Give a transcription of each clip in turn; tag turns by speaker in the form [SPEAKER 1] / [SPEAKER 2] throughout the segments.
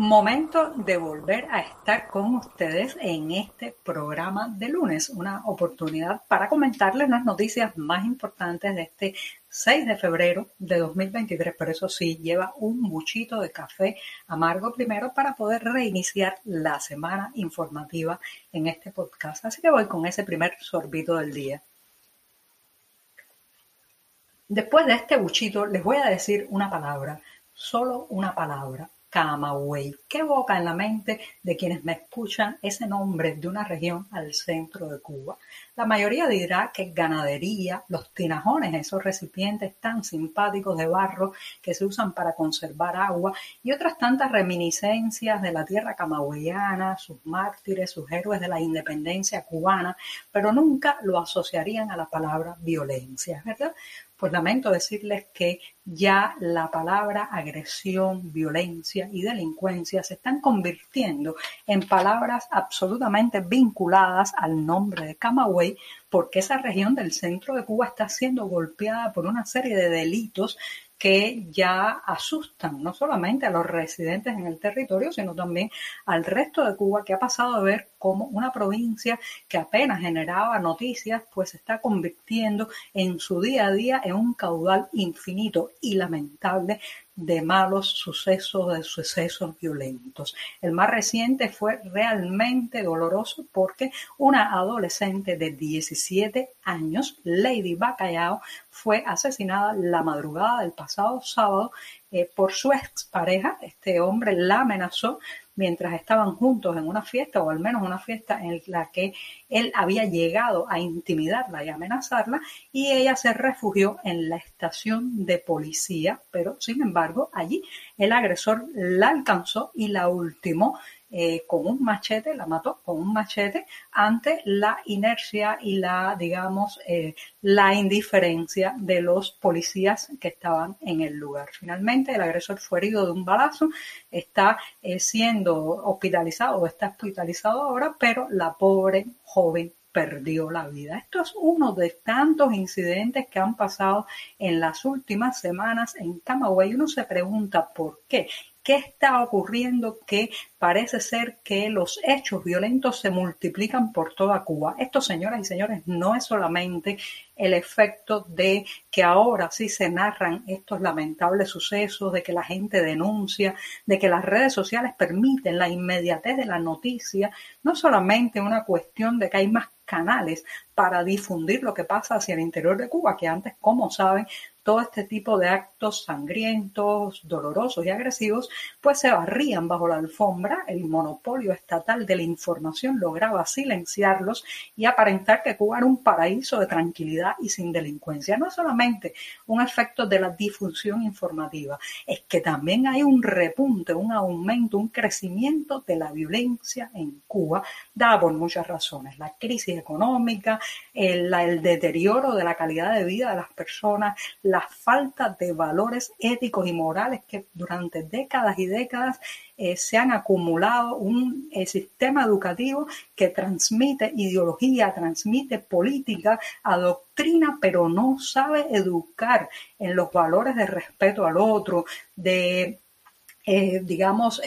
[SPEAKER 1] Momento de volver a estar con ustedes en este programa de lunes, una oportunidad para comentarles las noticias más importantes de este 6 de febrero de 2023, pero eso sí, lleva un muchito de café amargo primero para poder reiniciar la semana informativa en este podcast. Así que voy con ese primer sorbito del día. Después de este buchito les voy a decir una palabra, solo una palabra, Camagüey. ¿Qué evoca en la mente de quienes me escuchan ese nombre de una región al centro de Cuba? La mayoría dirá que ganadería, los tinajones, esos recipientes tan simpáticos de barro que se usan para conservar agua y otras tantas reminiscencias de la tierra camagüeyana, sus mártires, sus héroes de la independencia cubana, pero nunca lo asociarían a la palabra violencia, ¿verdad? Pues lamento decirles que ya la palabra agresión, violencia y delincuencia se están convirtiendo en palabras absolutamente vinculadas al nombre de Camagüey porque esa región del centro de Cuba está siendo golpeada por una serie de delitos que ya asustan no solamente a los residentes en el territorio, sino también al resto de Cuba, que ha pasado a ver cómo una provincia que apenas generaba noticias, pues se está convirtiendo en su día a día en un caudal infinito y lamentable de malos sucesos, de sucesos violentos. El más reciente fue realmente doloroso porque una adolescente de 17 años, Lady Bacallao, fue asesinada la madrugada del pasado sábado eh, por su expareja. Este hombre la amenazó mientras estaban juntos en una fiesta, o al menos una fiesta en la que él había llegado a intimidarla y amenazarla, y ella se refugió en la estación de policía, pero sin embargo allí el agresor la alcanzó y la ultimó eh, con un machete, la mató con un machete ante la inercia y la, digamos, eh, la indiferencia de los policías que estaban en el lugar. Finalmente, el agresor fue herido de un balazo, está eh, siendo hospitalizado o está hospitalizado ahora, pero la pobre joven perdió la vida. Esto es uno de tantos incidentes que han pasado en las últimas semanas en Camagüey. Uno se pregunta por qué. ¿Qué está ocurriendo que parece ser que los hechos violentos se multiplican por toda Cuba? Esto, señoras y señores, no es solamente el efecto de que ahora sí se narran estos lamentables sucesos, de que la gente denuncia, de que las redes sociales permiten la inmediatez de la noticia, no solamente una cuestión de que hay más canales para difundir lo que pasa hacia el interior de Cuba, que antes, como saben, todo este tipo de actos sangrientos, dolorosos y agresivos, pues se barrían bajo la alfombra. El monopolio estatal de la información lograba silenciarlos y aparentar que Cuba era un paraíso de tranquilidad y sin delincuencia. No es solamente un efecto de la difusión informativa, es que también hay un repunte, un aumento, un crecimiento de la violencia en Cuba, dada por muchas razones. La crisis económica, el, deterioro de la calidad de vida de las personas, la falta de valores éticos y morales que durante décadas y décadas eh, se han acumulado un eh, sistema educativo que transmite ideología, transmite política, adoctrina, pero no sabe educar en los valores de respeto al otro, de eh, digamos,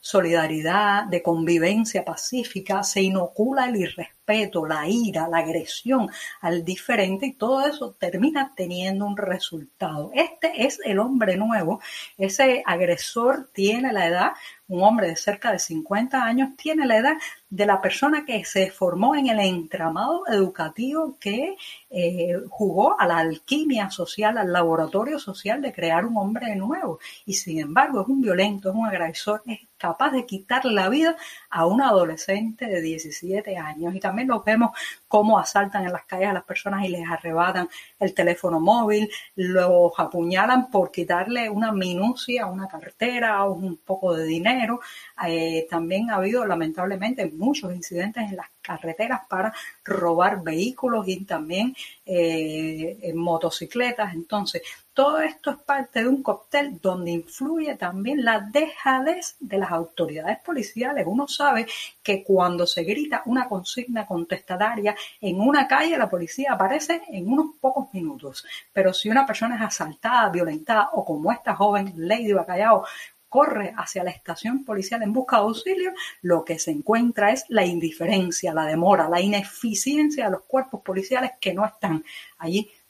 [SPEAKER 1] solidaridad, de convivencia pacífica, se inocula el irrespeto la ira, la agresión al diferente y todo eso termina teniendo un resultado. Este es el hombre nuevo, ese agresor tiene la edad, un hombre de cerca de 50 años, tiene la edad de la persona que se formó en el entramado educativo que eh, jugó a la alquimia social, al laboratorio social de crear un hombre nuevo. Y sin embargo es un violento, es un agresor, es capaz de quitar la vida a un adolescente de 17 años. Y también los vemos cómo asaltan en las calles a las personas y les arrebatan el teléfono móvil, los apuñalan por quitarle una minucia, una cartera un poco de dinero. Eh, también ha habido lamentablemente muchos incidentes en las carreteras para robar vehículos y también eh, en motocicletas. Entonces, Todo esto es parte de un cóctel donde influye también la dejadez de las autoridades policiales. Uno sabe que cuando se grita una consigna contestataria en una calle, la policía aparece en unos pocos minutos. Pero si una persona es asaltada, violentada o como esta joven Lady Bacallao corre hacia la estación policial en busca de auxilio, lo que se encuentra es la indiferencia, la demora, la ineficiencia de los cuerpos policiales que no están allí,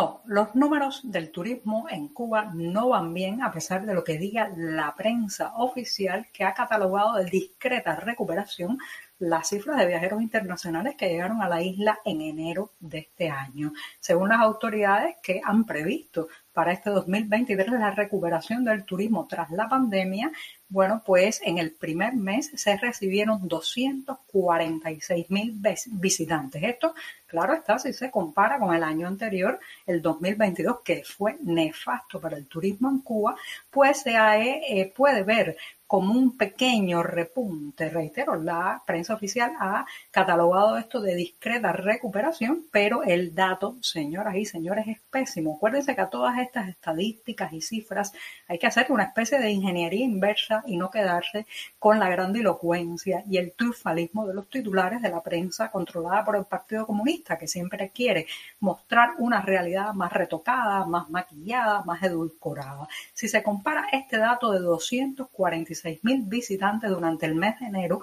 [SPEAKER 1] No, los números del turismo en Cuba no van bien a pesar de lo que diga la prensa oficial que ha catalogado de discreta recuperación las cifras de viajeros internacionales que llegaron a la isla en enero de este año. Según las autoridades que han previsto para este 2023 la recuperación del turismo tras la pandemia, bueno, pues en el primer mes se recibieron 246 mil visitantes. Esto, claro está, si se compara con el año anterior, el 2022, que fue nefasto para el turismo en Cuba, pues se eh, puede ver como un pequeño repunte. Reitero, la prensa oficial ha catalogado esto de discreta recuperación, pero el dato, señoras y señores, es pésimo. Acuérdense que a todas estas estadísticas y cifras hay que hacer una especie de ingeniería inversa y no quedarse con la grandilocuencia y el triunfalismo de los titulares de la prensa controlada por el Partido Comunista, que siempre quiere mostrar una realidad más retocada, más maquillada, más edulcorada. Si se compara este dato de 246 mil visitantes durante el mes de enero,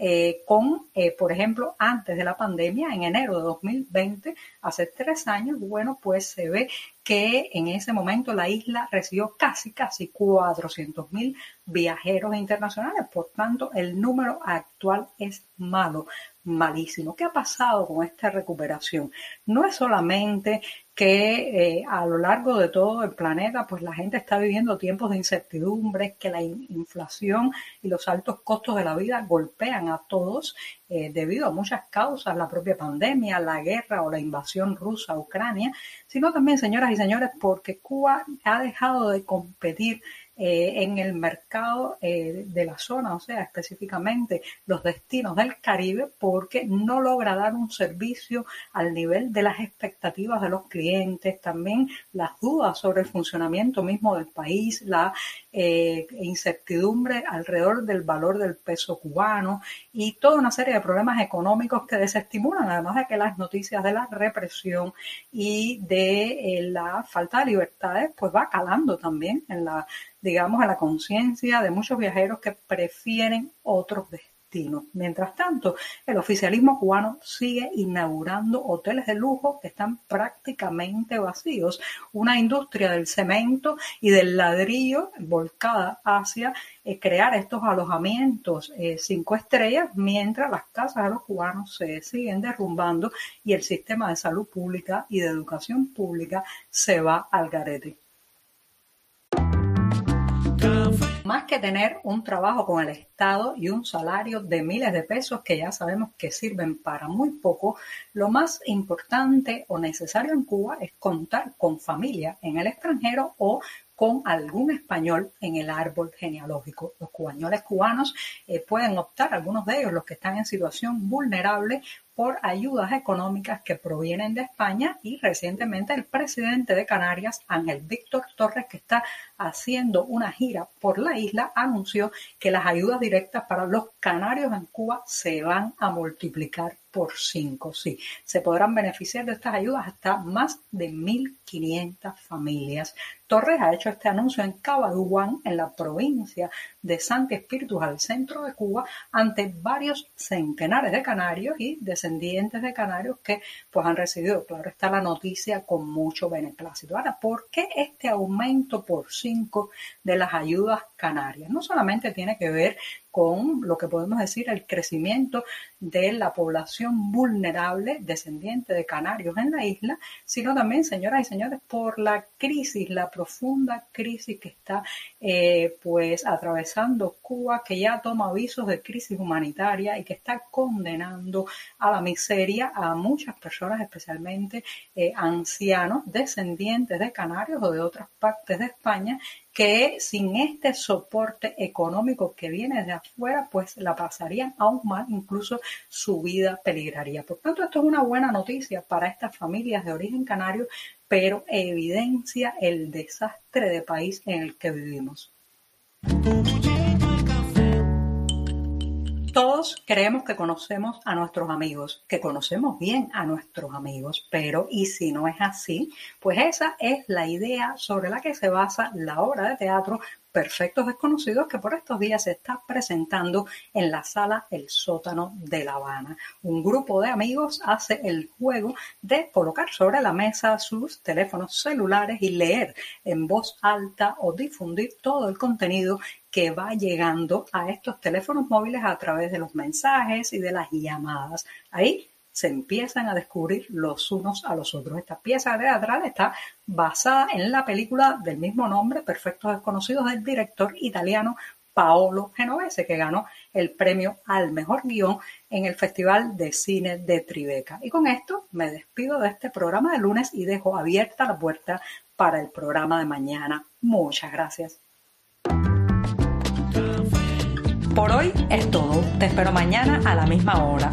[SPEAKER 1] eh, con, eh, por ejemplo, antes de la pandemia, en enero de 2020, hace tres años, bueno, pues se ve que en ese momento la isla recibió casi, casi 400 mil viajeros internacionales. Por tanto, el número actual es malo malísimo. ¿Qué ha pasado con esta recuperación? No es solamente que eh, a lo largo de todo el planeta, pues la gente está viviendo tiempos de incertidumbre, que la inflación y los altos costos de la vida golpean a todos eh, debido a muchas causas, la propia pandemia, la guerra o la invasión rusa a Ucrania, sino también, señoras y señores, porque Cuba ha dejado de competir eh, en el mercado eh, de la zona, o sea, específicamente los destinos del Caribe, porque no logra dar un servicio al nivel de las expectativas de los clientes, también las dudas sobre el funcionamiento mismo del país, la eh, incertidumbre alrededor del valor del peso cubano y toda una serie de problemas económicos que desestimulan, además de que las noticias de la represión y de la falta de libertades, pues va calando también en la digamos, a la conciencia de muchos viajeros que prefieren otros destinos. Mientras tanto, el oficialismo cubano sigue inaugurando hoteles de lujo que están prácticamente vacíos. Una industria del cemento y del ladrillo volcada hacia eh, crear estos alojamientos eh, cinco estrellas, mientras las casas de los cubanos se siguen derrumbando y el sistema de salud pública y de educación pública se va al garete. Más que tener un trabajo con el Estado y un salario de miles de pesos que ya sabemos que sirven para muy poco, lo más importante o necesario en Cuba es contar con familia en el extranjero o con algún español en el árbol genealógico. Los cubañoles cubanos eh, pueden optar, algunos de ellos, los que están en situación vulnerable, por ayudas económicas que provienen de España y recientemente el presidente de Canarias, Ángel Víctor Torres, que está haciendo una gira por la isla, anunció que las ayudas directas para los canarios en Cuba se van a multiplicar por cinco. Sí, se podrán beneficiar de estas ayudas hasta más de 1.500 familias. Torres ha hecho este anuncio en Cabaduán, en la provincia de Santi Espíritus, al centro de Cuba, ante varios centenares de canarios y descendientes de canarios que pues han recibido, claro está la noticia, con mucho beneplácito. Ahora, ¿por qué este aumento por cinco de las ayudas canarias? No solamente tiene que ver con lo que podemos decir el crecimiento de la población vulnerable descendiente de canarios en la isla, sino también, señoras y señores, por la crisis, la profunda crisis que está eh, pues Cuba, que ya toma avisos de crisis humanitaria y que está condenando a la miseria a muchas personas, especialmente eh, ancianos, descendientes de canarios o de otras partes de España, que sin este soporte económico que viene de afuera, pues la pasarían aún más, incluso su vida peligraría. Por tanto, esto es una buena noticia para estas familias de origen canario, pero evidencia el desastre de país en el que vivimos. Todos creemos que conocemos a nuestros amigos, que conocemos bien a nuestros amigos, pero ¿y si no es así? Pues esa es la idea sobre la que se basa la obra de teatro Perfectos Desconocidos que por estos días se está presentando en la sala El Sótano de La Habana. Un grupo de amigos hace el juego de colocar sobre la mesa sus teléfonos celulares y leer en voz alta o difundir todo el contenido que va llegando a estos teléfonos móviles a través de los mensajes y de las llamadas. Ahí se empiezan a descubrir los unos a los otros. Esta pieza teatral está basada en la película del mismo nombre, Perfectos Desconocidos, del director italiano Paolo Genovese, que ganó el premio al mejor guion en el Festival de Cine de Tribeca. Y con esto me despido de este programa de lunes y dejo abierta la puerta para el programa de mañana. Muchas gracias. Por hoy es todo. Te espero mañana a la misma hora.